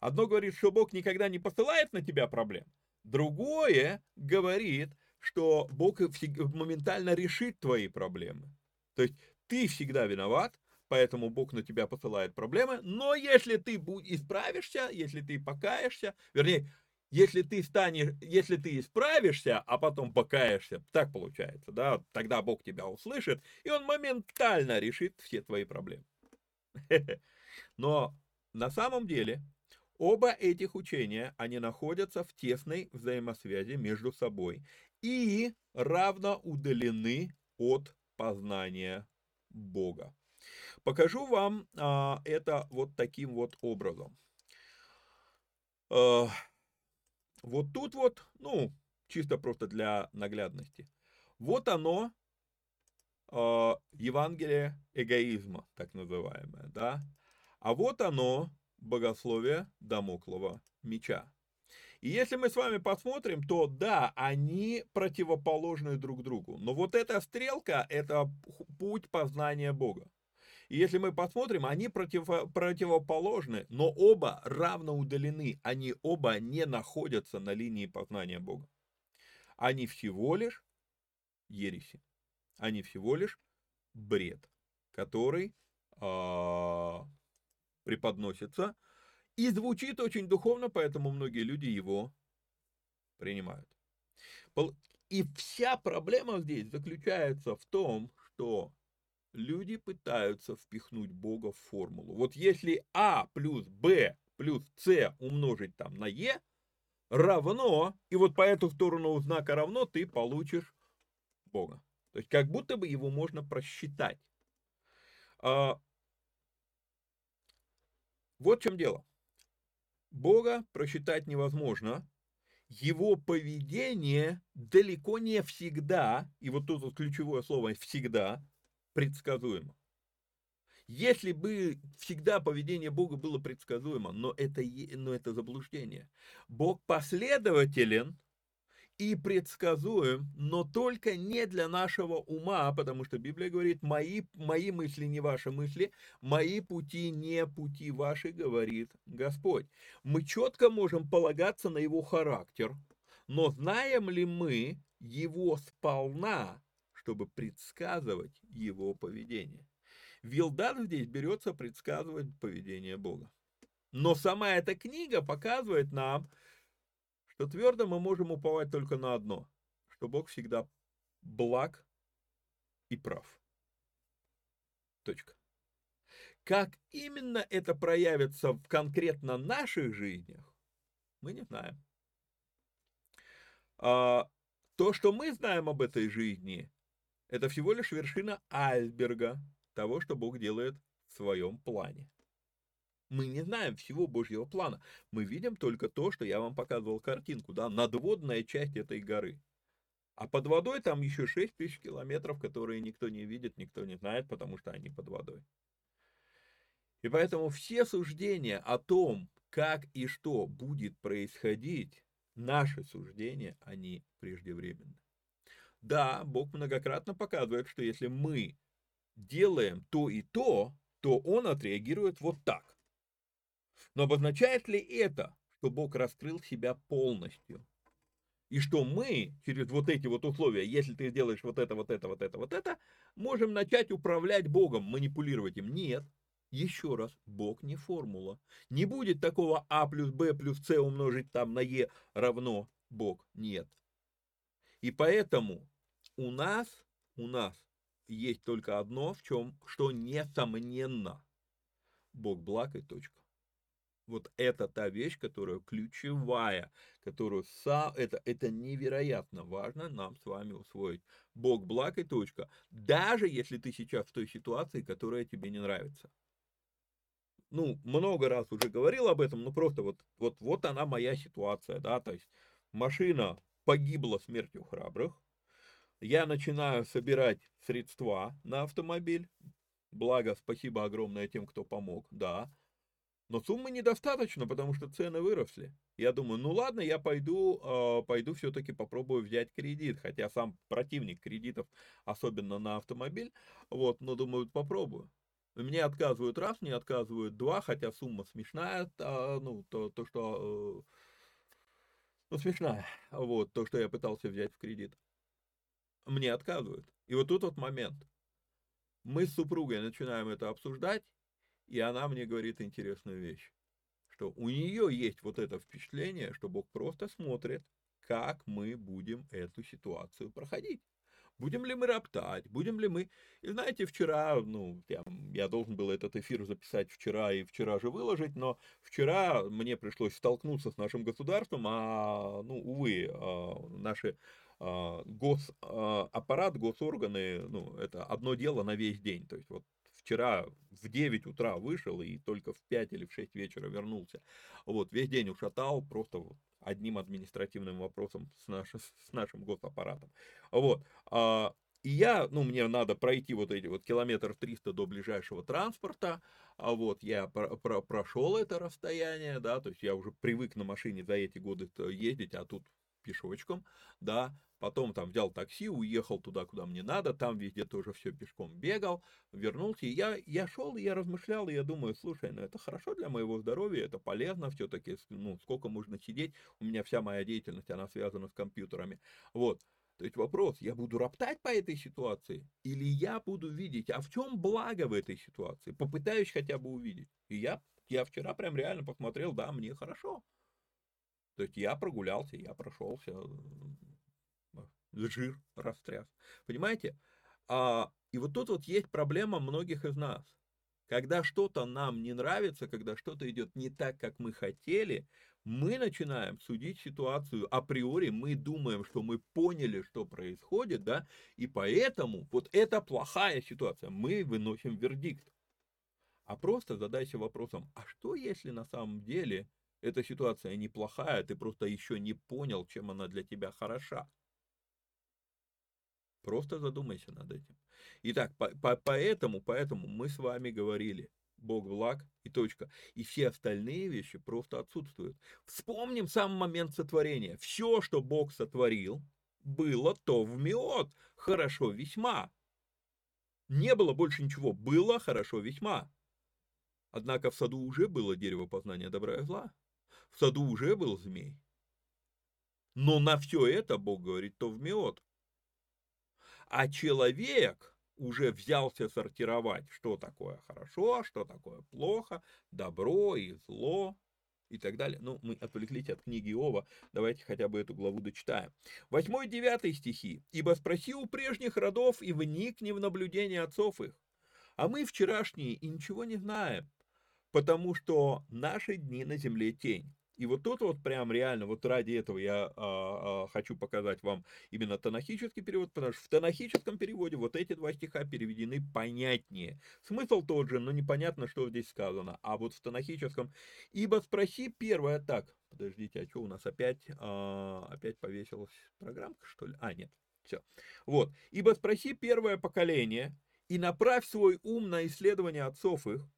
Одно говорит, что Бог никогда не посылает на тебя проблем, другое говорит, что Бог моментально решит твои проблемы. То есть ты всегда виноват, поэтому Бог на тебя посылает проблемы, но если ты исправишься, если ты покаешься, вернее, если ты станешь, если ты исправишься, а потом покаешься, так получается, да, тогда Бог тебя услышит, и Он моментально решит все твои проблемы. Но на самом деле оба этих учения, они находятся в тесной взаимосвязи между собой и равно удалены от познания Бога. Покажу вам а, это вот таким вот образом. А, вот тут вот, ну, чисто просто для наглядности. Вот оно, а, Евангелие эгоизма, так называемое, да. А вот оно, богословие Дамоклова меча. И если мы с вами посмотрим, то да, они противоположны друг другу. Но вот эта стрелка – это путь познания Бога. И если мы посмотрим, они против, противоположны, но оба равно удалены. Они оба не находятся на линии познания Бога. Они всего лишь ереси. Они всего лишь бред, который э, преподносится и звучит очень духовно, поэтому многие люди его принимают. И вся проблема здесь заключается в том, что люди пытаются впихнуть Бога в формулу. Вот если А плюс Б плюс С умножить там на Е равно, и вот по эту сторону знака равно ты получишь Бога. То есть как будто бы его можно просчитать. А, вот в чем дело. Бога просчитать невозможно. Его поведение далеко не всегда, и вот тут вот ключевое слово «всегда», предсказуемо. Если бы всегда поведение Бога было предсказуемо, но это, но это заблуждение. Бог последователен и предсказуем, но только не для нашего ума, потому что Библия говорит, мои, мои мысли не ваши мысли, мои пути не пути ваши, говорит Господь. Мы четко можем полагаться на его характер, но знаем ли мы его сполна, чтобы предсказывать его поведение? Вилдат здесь берется предсказывать поведение Бога. Но сама эта книга показывает нам, что твердо мы можем уповать только на одно, что Бог всегда благ и прав. Точка. Как именно это проявится в конкретно наших жизнях, мы не знаем. А, то, что мы знаем об этой жизни, это всего лишь вершина айсберга того, что Бог делает в своем плане. Мы не знаем всего Божьего плана. Мы видим только то, что я вам показывал картинку, да, надводная часть этой горы. А под водой там еще 6 тысяч километров, которые никто не видит, никто не знает, потому что они под водой. И поэтому все суждения о том, как и что будет происходить, наши суждения, они преждевременны. Да, Бог многократно показывает, что если мы делаем то и то, то Он отреагирует вот так. Но обозначает ли это, что Бог раскрыл себя полностью? И что мы через вот эти вот условия, если ты сделаешь вот это, вот это, вот это, вот это, можем начать управлять Богом, манипулировать им? Нет. Еще раз, Бог не формула. Не будет такого А плюс Б плюс С умножить там на Е равно Бог нет. И поэтому у нас, у нас есть только одно, в чем, что несомненно. Бог благ и точка. Вот это та вещь, которая ключевая, которую сам, это, это невероятно важно нам с вами усвоить. Бог благ и точка. Даже если ты сейчас в той ситуации, которая тебе не нравится. Ну, много раз уже говорил об этом, но просто вот, вот, вот она моя ситуация, да, то есть машина погибла смертью храбрых, я начинаю собирать средства на автомобиль, благо, спасибо огромное тем, кто помог, да, но суммы недостаточно, потому что цены выросли. Я думаю, ну ладно, я пойду, э, пойду все-таки попробую взять кредит, хотя сам противник кредитов, особенно на автомобиль, вот, но думаю, попробую. Мне отказывают раз, мне отказывают два, хотя сумма смешная, а, ну, то, то что, э, ну, смешная, вот, то, что я пытался взять в кредит. Мне отказывают. И вот тут вот момент. Мы с супругой начинаем это обсуждать, и она мне говорит интересную вещь, что у нее есть вот это впечатление, что Бог просто смотрит, как мы будем эту ситуацию проходить. Будем ли мы роптать, будем ли мы... И знаете, вчера, ну, я, я должен был этот эфир записать вчера и вчера же выложить, но вчера мне пришлось столкнуться с нашим государством, а, ну, увы, а, наши а, госаппарат, госорганы, ну, это одно дело на весь день. То есть вот вчера в 9 утра вышел и только в 5 или в 6 вечера вернулся. Вот, весь день ушатал, просто одним административным вопросом с, наш, с нашим госаппаратом. Вот. А, и я, ну, мне надо пройти вот эти вот километр 300 до ближайшего транспорта, а вот я про про прошел это расстояние, да, то есть я уже привык на машине за эти годы ездить, а тут пешочком, да, потом там взял такси, уехал туда, куда мне надо, там везде тоже все пешком бегал, вернулся, и я, я шел, и я размышлял, и я думаю, слушай, ну это хорошо для моего здоровья, это полезно все-таки, ну сколько можно сидеть, у меня вся моя деятельность, она связана с компьютерами, вот, то есть вопрос, я буду роптать по этой ситуации, или я буду видеть, а в чем благо в этой ситуации, попытаюсь хотя бы увидеть, и я, я вчера прям реально посмотрел, да, мне хорошо, то есть я прогулялся, я прошелся, жир растряс. Понимаете? А, и вот тут вот есть проблема многих из нас. Когда что-то нам не нравится, когда что-то идет не так, как мы хотели, мы начинаем судить ситуацию априори, мы думаем, что мы поняли, что происходит, да, и поэтому вот это плохая ситуация, мы выносим вердикт. А просто задайся вопросом, а что если на самом деле эта ситуация неплохая, ты просто еще не понял, чем она для тебя хороша? Просто задумайся над этим. Итак, по, по, поэтому, поэтому мы с вами говорили, Бог благ и точка. И все остальные вещи просто отсутствуют. Вспомним сам момент сотворения. Все, что Бог сотворил, было то в миот. Хорошо весьма. Не было больше ничего. Было хорошо весьма. Однако в саду уже было дерево познания добра и зла. В саду уже был змей. Но на все это Бог говорит то в миот. А человек уже взялся сортировать, что такое хорошо, что такое плохо, добро и зло и так далее. Ну, мы отвлеклись от книги Иова, давайте хотя бы эту главу дочитаем. 8 и 9 стихи. «Ибо спроси у прежних родов и вникни в наблюдение отцов их. А мы вчерашние и ничего не знаем, потому что наши дни на земле тень. И вот тут вот прям реально, вот ради этого я а, а, хочу показать вам именно танахический перевод, потому что в танахическом переводе вот эти два стиха переведены понятнее. Смысл тот же, но непонятно, что здесь сказано. А вот в танахическом, ибо спроси первое так, подождите, а что у нас опять, а, опять повесилась программка, что ли? А, нет, все. Вот, ибо спроси первое поколение и направь свой ум на исследование отцов их,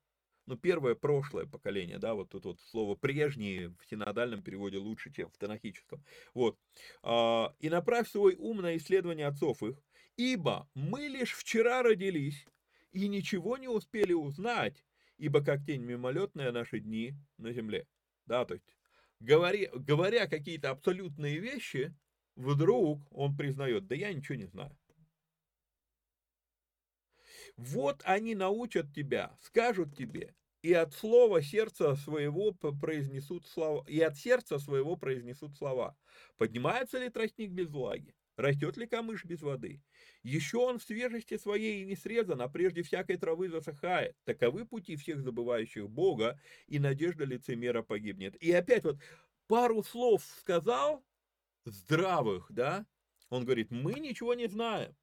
ну, первое прошлое поколение, да, вот тут вот слово прежние в синодальном переводе лучше, чем в танахическом. Вот. А, и направь свой ум на исследование отцов их, ибо мы лишь вчера родились и ничего не успели узнать, ибо как тень мимолетная наши дни на земле. Да, то есть, говоря, говоря какие-то абсолютные вещи, вдруг он признает, да я ничего не знаю. Вот они научат тебя, скажут тебе, и от слова сердца своего произнесут слова, и от сердца своего произнесут слова. Поднимается ли тростник без влаги? Растет ли камыш без воды? Еще он в свежести своей и не срезан, а прежде всякой травы засыхает. Таковы пути всех забывающих Бога, и надежда лицемера погибнет. И опять вот пару слов сказал, здравых, да, он говорит, мы ничего не знаем.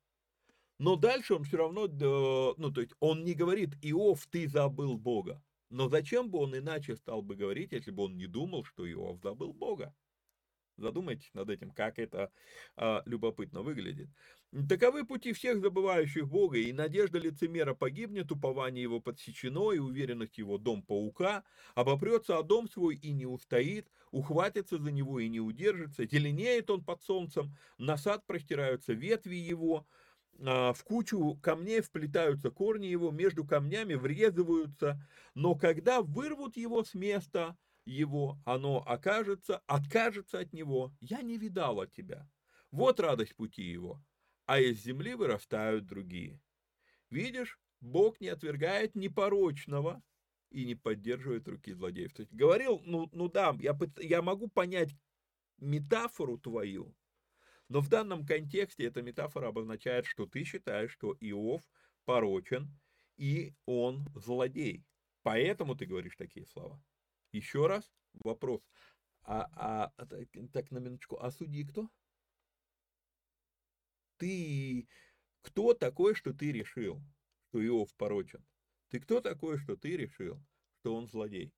Но дальше он все равно, ну, то есть он не говорит, Иов, ты забыл Бога. Но зачем бы он иначе стал бы говорить, если бы он не думал, что Иов забыл Бога? Задумайтесь над этим, как это а, любопытно выглядит. Таковы пути всех забывающих Бога, и надежда лицемера погибнет, упование его подсечено, и уверенность его дом паука, обопрется о дом свой и не устоит, ухватится за него и не удержится, зеленеет он под солнцем, на сад простираются ветви его, в кучу камней вплетаются корни его, между камнями врезываются, но когда вырвут его с места, его, оно окажется, откажется от него, я не видала тебя. Вот радость пути его а из земли вырастают другие. Видишь, Бог не отвергает непорочного и не поддерживает руки злодеев. То есть говорил, ну, ну да, я, я могу понять метафору твою, но в данном контексте эта метафора обозначает, что ты считаешь, что Иов порочен, и он злодей. Поэтому ты говоришь такие слова. Еще раз вопрос. А, а, а так, на минуточку, а судьи кто? ты кто такой, что ты решил, что Иов порочен? Ты кто такой, что ты решил, что он злодей?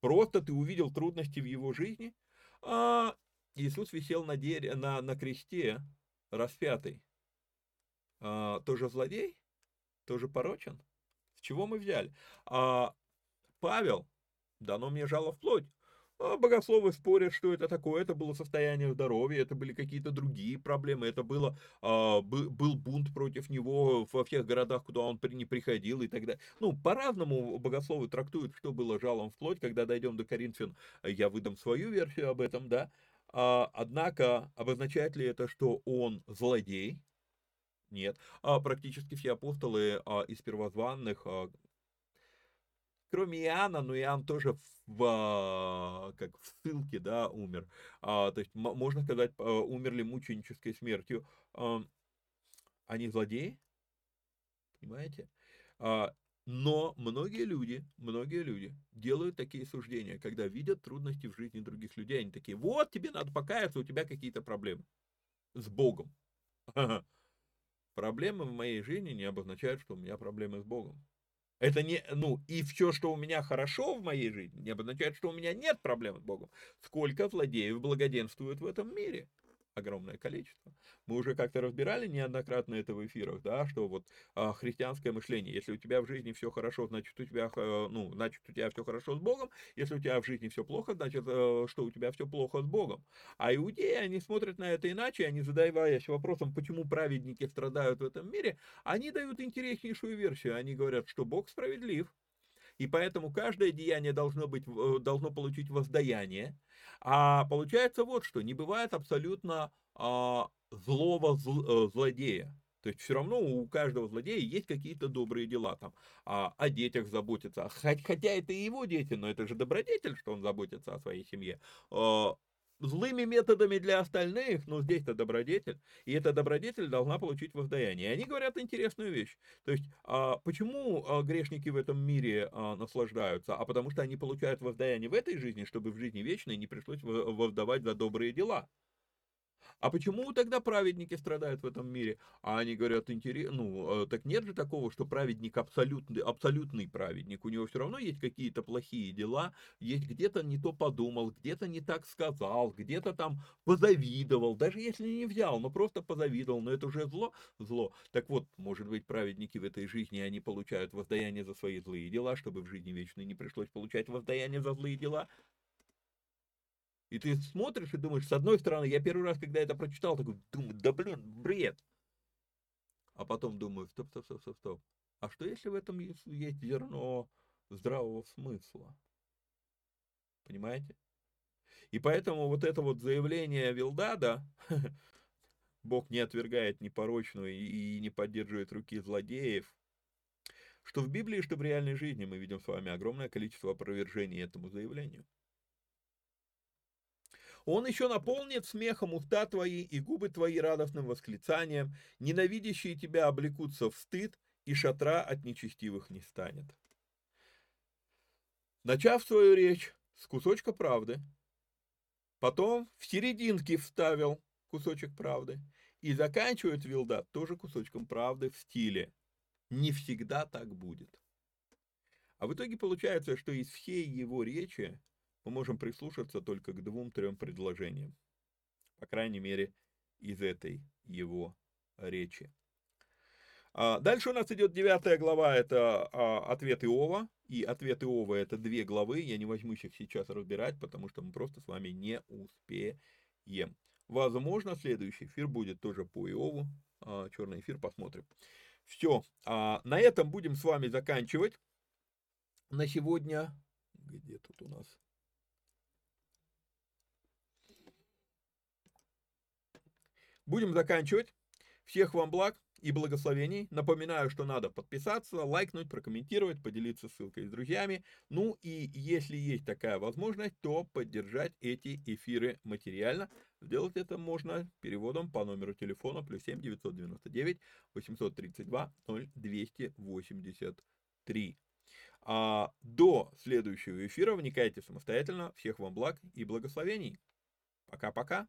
Просто ты увидел трудности в его жизни, а Иисус висел на, дере, на, на кресте, распятый. А, тоже злодей? Тоже порочен? С чего мы взяли? А Павел, дано мне жало в плоть. А богословы спорят, что это такое. Это было состояние здоровья, это были какие-то другие проблемы. Это было, а, был бунт против него во всех городах, куда он не приходил и так далее. Ну, по-разному богословы трактуют, что было жалом в плоть. Когда дойдем до Коринфян, я выдам свою версию об этом, да. А, однако, обозначает ли это, что он злодей? Нет. А практически все апостолы а, из первозванных, кроме Иоанна, но Иоанн тоже в, как в ссылке, да, умер. То есть, можно сказать, умерли мученической смертью. Они злодеи, понимаете? Но многие люди, многие люди делают такие суждения, когда видят трудности в жизни других людей. Они такие, вот тебе надо покаяться, у тебя какие-то проблемы с Богом. Проблемы в моей жизни не обозначают, что у меня проблемы с Богом. Это не, ну, и все, что у меня хорошо в моей жизни, не обозначает, что у меня нет проблем с Богом. Сколько злодеев благоденствуют в этом мире? Огромное количество. Мы уже как-то разбирали неоднократно это в эфирах, да, что вот а, христианское мышление, если у тебя в жизни все хорошо, значит у тебя, а, ну, значит у тебя все хорошо с Богом, если у тебя в жизни все плохо, значит, а, что у тебя все плохо с Богом. А иудеи, они смотрят на это иначе, они задаваясь вопросом, почему праведники страдают в этом мире, они дают интереснейшую версию, они говорят, что Бог справедлив, и поэтому каждое деяние должно, быть, э, должно получить воздаяние. А получается вот что, не бывает абсолютно а, злого зл, э, злодея. То есть все равно у каждого злодея есть какие-то добрые дела, там, а, о детях заботиться, хотя это и его дети, но это же добродетель, что он заботится о своей семье. А, злыми методами для остальных, но здесь-то добродетель, и эта добродетель должна получить воздаяние. И они говорят интересную вещь. То есть, а, почему а, грешники в этом мире а, наслаждаются? А потому что они получают воздаяние в этой жизни, чтобы в жизни вечной не пришлось воздавать за добрые дела. А почему тогда праведники страдают в этом мире? А они говорят, интерес, ну, э, так нет же такого, что праведник абсолютный, абсолютный праведник. У него все равно есть какие-то плохие дела, есть где-то не то подумал, где-то не так сказал, где-то там позавидовал, даже если не взял, но просто позавидовал, но это уже зло, зло. Так вот, может быть, праведники в этой жизни, они получают воздаяние за свои злые дела, чтобы в жизни вечной не пришлось получать воздаяние за злые дела, и ты смотришь и думаешь, с одной стороны, я первый раз, когда это прочитал, такой, думаю, да блин, бред. А потом думаю, стоп, стоп, стоп, стоп, стоп. А что если в этом есть, есть зерно здравого смысла? Понимаете? И поэтому вот это вот заявление Вилдада, Бог не отвергает непорочную и не поддерживает руки злодеев, что в Библии, что в реальной жизни мы видим с вами огромное количество опровержений этому заявлению. Он еще наполнит смехом уста твои и губы твои радостным восклицанием, ненавидящие тебя облекутся в стыд, и шатра от нечестивых не станет. Начав свою речь с кусочка правды, потом в серединке вставил кусочек правды, и заканчивает Вилдат тоже кусочком правды в стиле «не всегда так будет». А в итоге получается, что из всей его речи мы можем прислушаться только к двум-трем предложениям. По крайней мере, из этой его речи. А, дальше у нас идет девятая глава, это а, ответ Иова. И ответ Иова это две главы, я не возьмусь их сейчас разбирать, потому что мы просто с вами не успеем. Возможно, следующий эфир будет тоже по Иову, а, черный эфир, посмотрим. Все, на этом будем с вами заканчивать. На сегодня, где тут у нас Будем заканчивать. Всех вам благ и благословений. Напоминаю, что надо подписаться, лайкнуть, прокомментировать, поделиться ссылкой с друзьями. Ну и если есть такая возможность, то поддержать эти эфиры материально. Сделать это можно переводом по номеру телефона плюс 7 999 832 0283. А до следующего эфира вникайте самостоятельно. Всех вам благ и благословений. Пока-пока.